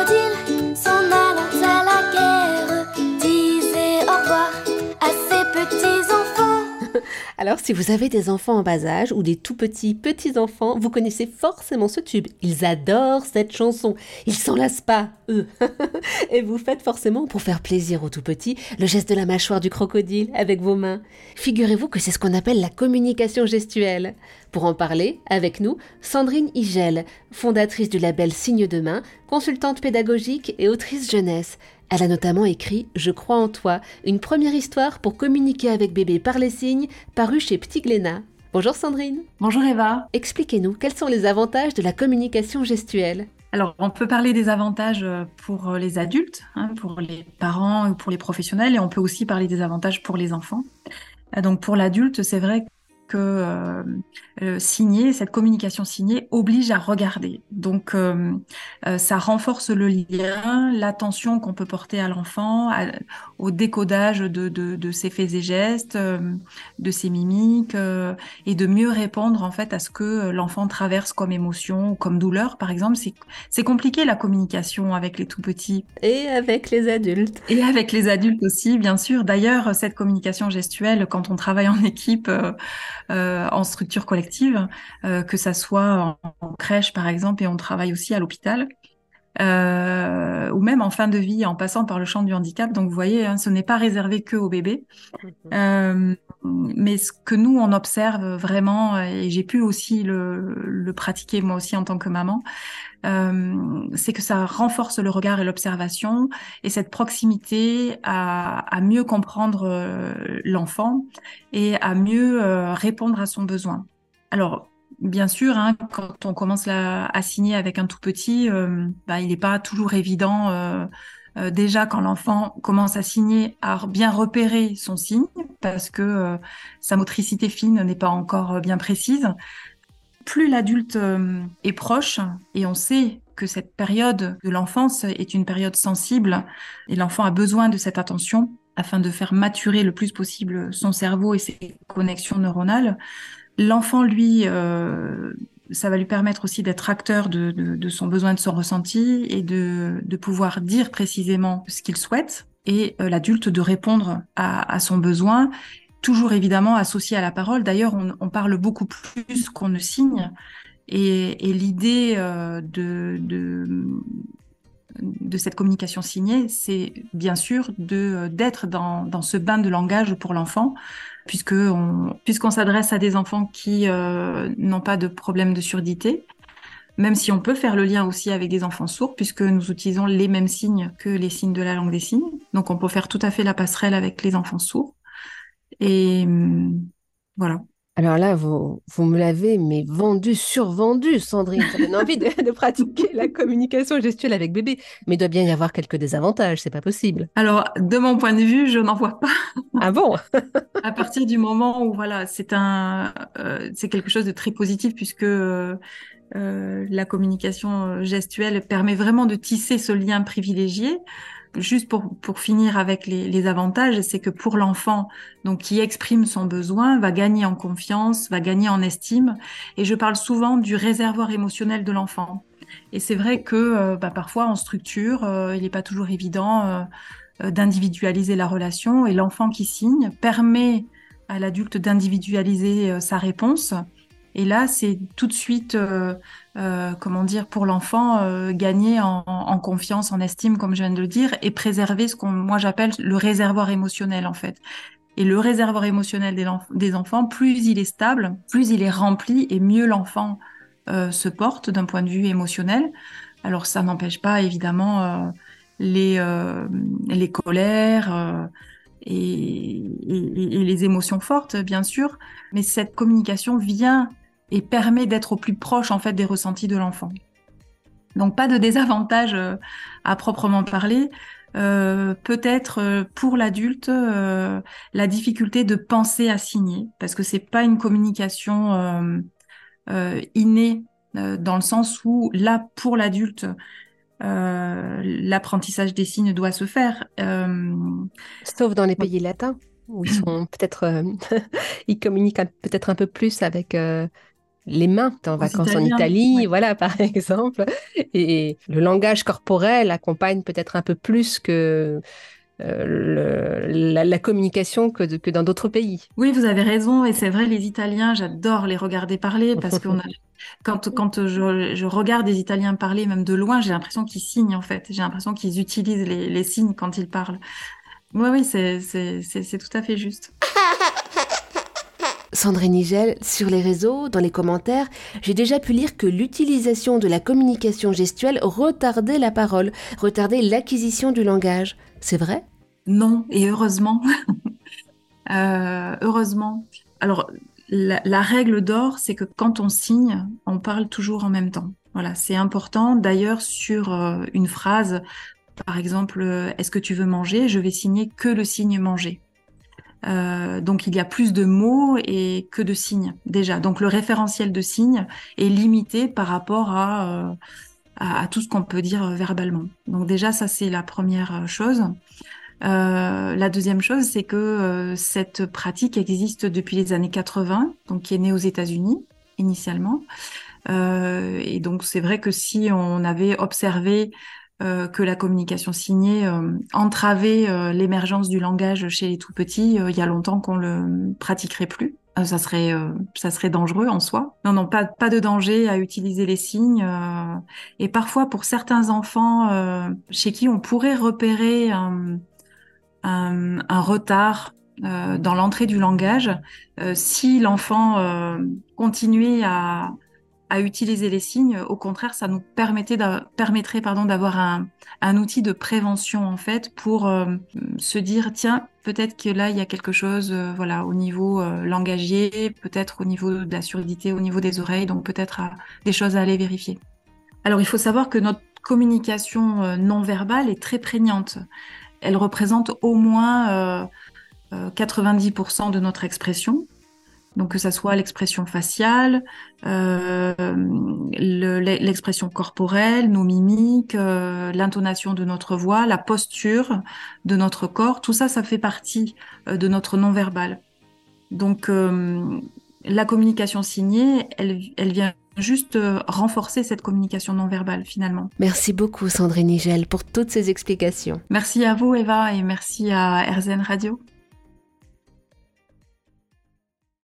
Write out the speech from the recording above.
crocodile, Alors, si vous avez des enfants en bas âge ou des tout petits petits-enfants, vous connaissez forcément ce tube. Ils adorent cette chanson. Ils s'en lassent pas, eux. Et vous faites forcément, pour faire plaisir aux tout petits, le geste de la mâchoire du crocodile avec vos mains. Figurez-vous que c'est ce qu'on appelle la communication gestuelle. Pour en parler, avec nous, Sandrine Igel, fondatrice du label Signe de main, consultante pédagogique et autrice jeunesse. Elle a notamment écrit Je crois en toi, une première histoire pour communiquer avec bébé par les signes, paru chez Petit Glénat. Bonjour Sandrine. Bonjour Eva. Expliquez-nous quels sont les avantages de la communication gestuelle? Alors, on peut parler des avantages euh, pour les adultes, hein, pour les parents ou pour les professionnels, et on peut aussi parler des avantages pour les enfants. Euh, donc, pour l'adulte, c'est vrai que euh, euh, signer, cette communication signée oblige à regarder. Donc, euh, euh, ça renforce le lien, l'attention qu'on peut porter à l'enfant, au décodage de, de, de, ses faits et gestes, de ses mimiques, et de mieux répondre en fait à ce que l'enfant traverse comme émotion ou comme douleur, par exemple. C'est compliqué la communication avec les tout petits. Et avec les adultes. Et avec les adultes aussi, bien sûr. D'ailleurs, cette communication gestuelle, quand on travaille en équipe, en structure collective, euh, que ça soit en, crèche par exemple, et on travaille aussi à l'hôpital. Euh, ou même en fin de vie, en passant par le champ du handicap. Donc, vous voyez, hein, ce n'est pas réservé que aux bébés. Euh, mais ce que nous, on observe vraiment, et j'ai pu aussi le, le, pratiquer moi aussi en tant que maman, euh, c'est que ça renforce le regard et l'observation et cette proximité à, à mieux comprendre euh, l'enfant et à mieux euh, répondre à son besoin. Alors, bien sûr, hein, quand on commence à signer avec un tout petit, euh, bah, il n'est pas toujours évident. Euh, euh, déjà, quand l'enfant commence à signer, à bien repérer son signe, parce que euh, sa motricité fine n'est pas encore bien précise. Plus l'adulte euh, est proche, et on sait que cette période de l'enfance est une période sensible, et l'enfant a besoin de cette attention afin de faire maturer le plus possible son cerveau et ses connexions neuronales. L'enfant, lui, euh, ça va lui permettre aussi d'être acteur de, de, de, son besoin, de son ressenti et de, de pouvoir dire précisément ce qu'il souhaite et euh, l'adulte de répondre à, à, son besoin, toujours évidemment associé à la parole. D'ailleurs, on, on, parle beaucoup plus qu'on ne signe et, et l'idée euh, de, de, de cette communication signée, c'est bien sûr de d'être dans, dans ce bain de langage pour l'enfant, puisque on, puisqu'on s'adresse à des enfants qui euh, n'ont pas de problème de surdité, même si on peut faire le lien aussi avec des enfants sourds, puisque nous utilisons les mêmes signes que les signes de la langue des signes. Donc on peut faire tout à fait la passerelle avec les enfants sourds. Et voilà. Alors là, vous, vous me l'avez mais vendu, survendu, Sandrine. Ça donne envie de, de, pratiquer la communication gestuelle avec bébé. Mais il doit bien y avoir quelques désavantages, c'est pas possible. Alors, de mon point de vue, je n'en vois pas. Ah bon? À partir du moment où, voilà, c'est un, euh, c'est quelque chose de très positif puisque euh, euh, la communication gestuelle permet vraiment de tisser ce lien privilégié juste pour, pour finir avec les, les avantages, c'est que pour l'enfant, donc qui exprime son besoin, va gagner en confiance, va gagner en estime. Et je parle souvent du réservoir émotionnel de l'enfant. Et c'est vrai que euh, bah, parfois en structure, euh, il n'est pas toujours évident euh, d'individualiser la relation. Et l'enfant qui signe permet à l'adulte d'individualiser sa réponse. Et là, c'est tout de suite euh, comment dire, pour l'enfant, euh, gagner en, confiance, en estime, comme je viens de le dire, et préserver ce qu'on, moi, j'appelle le réservoir émotionnel, en fait. Et le réservoir émotionnel des, enfants, plus il est stable, plus il est rempli, et mieux l'enfant euh, se porte d'un point de vue émotionnel. Alors, ça n'empêche pas, évidemment, euh, les, euh, les colères. Et les émotions fortes, bien sûr, mais cette communication vient et permet d'être au plus proche en fait des ressentis de l'enfant. Donc pas de désavantage euh, à proprement parler. Euh, peut-être euh, pour l'adulte euh, la difficulté de penser à signer parce que c'est pas une communication innée dans le sens où là pour l'adulte l'apprentissage des signes doit se faire. Sauf dans les pays latins où ils sont peut-être ils communiquent peut-être un peu plus avec les mains en vacances en Italie, voilà par exemple. Et le langage corporel accompagne peut-être un peu plus que euh, la, communication que, que dans d'autres pays. Oui, vous avez raison, et c'est vrai, les Italiens, j'adore les regarder parler parce que quand, quand je, regarde des Italiens parler, même de loin, j'ai l'impression qu'ils signent en fait. J'ai l'impression qu'ils utilisent les, les, signes quand ils parlent. Oui, oui, c'est tout à fait juste. Sandrine Nigel, sur les réseaux, dans les commentaires, j'ai déjà pu lire que l'utilisation de la communication gestuelle retardait la parole, retardait l'acquisition du langage. C'est vrai? Non, et heureusement. Euh, heureusement. Alors, la, règle d'or, c'est que quand on signe, on parle toujours en même temps. Voilà, c'est important. D'ailleurs, sur euh, une phrase, par exemple, euh, est-ce que tu veux manger? Je vais signer que le signe manger. Euh, donc il y a plus de mots et que de signes déjà. Donc le référentiel de signes est limité par rapport à, euh, tout ce qu'on peut dire verbalement. Donc déjà ça c'est la première chose. Euh, la deuxième chose c'est que cette pratique existe depuis les années 80, donc qui est née aux États-Unis initialement. et donc c'est vrai que si on avait observé euh, que la communication signée euh, entravait euh, l'émergence du langage chez les tout petits. il y a longtemps qu'on le pratiquerait plus. ça serait, ça serait dangereux en soi. Non, non, pas, pas de danger à utiliser les signes. et parfois, pour certains enfants chez qui on pourrait repérer un, un, un retard dans l'entrée du langage, si l'enfant continuait à à utiliser les signes. Au contraire, ça nous permettait permettrait pardon d'avoir un, outil de prévention en fait pour euh, se dire tiens peut-être que là il y a quelque chose euh, voilà au niveau euh, langagier, peut-être au niveau de la surdité, au niveau des oreilles, donc peut-être des choses à aller vérifier. Alors il faut savoir que notre communication non verbale est très prégnante. Elle représente au moins 90% de notre expression. Donc que ça soit l'expression faciale, euh, l'expression corporelle, nos mimiques, euh, l'intonation de notre voix, la posture de notre corps, tout ça, ça fait partie euh, de notre non-verbal. Donc la communication signée, elle, elle vient juste renforcer cette communication non verbale finalement. Merci beaucoup Sandrine Nigel pour toutes ces explications. Merci à vous Eva et merci à RZN Radio.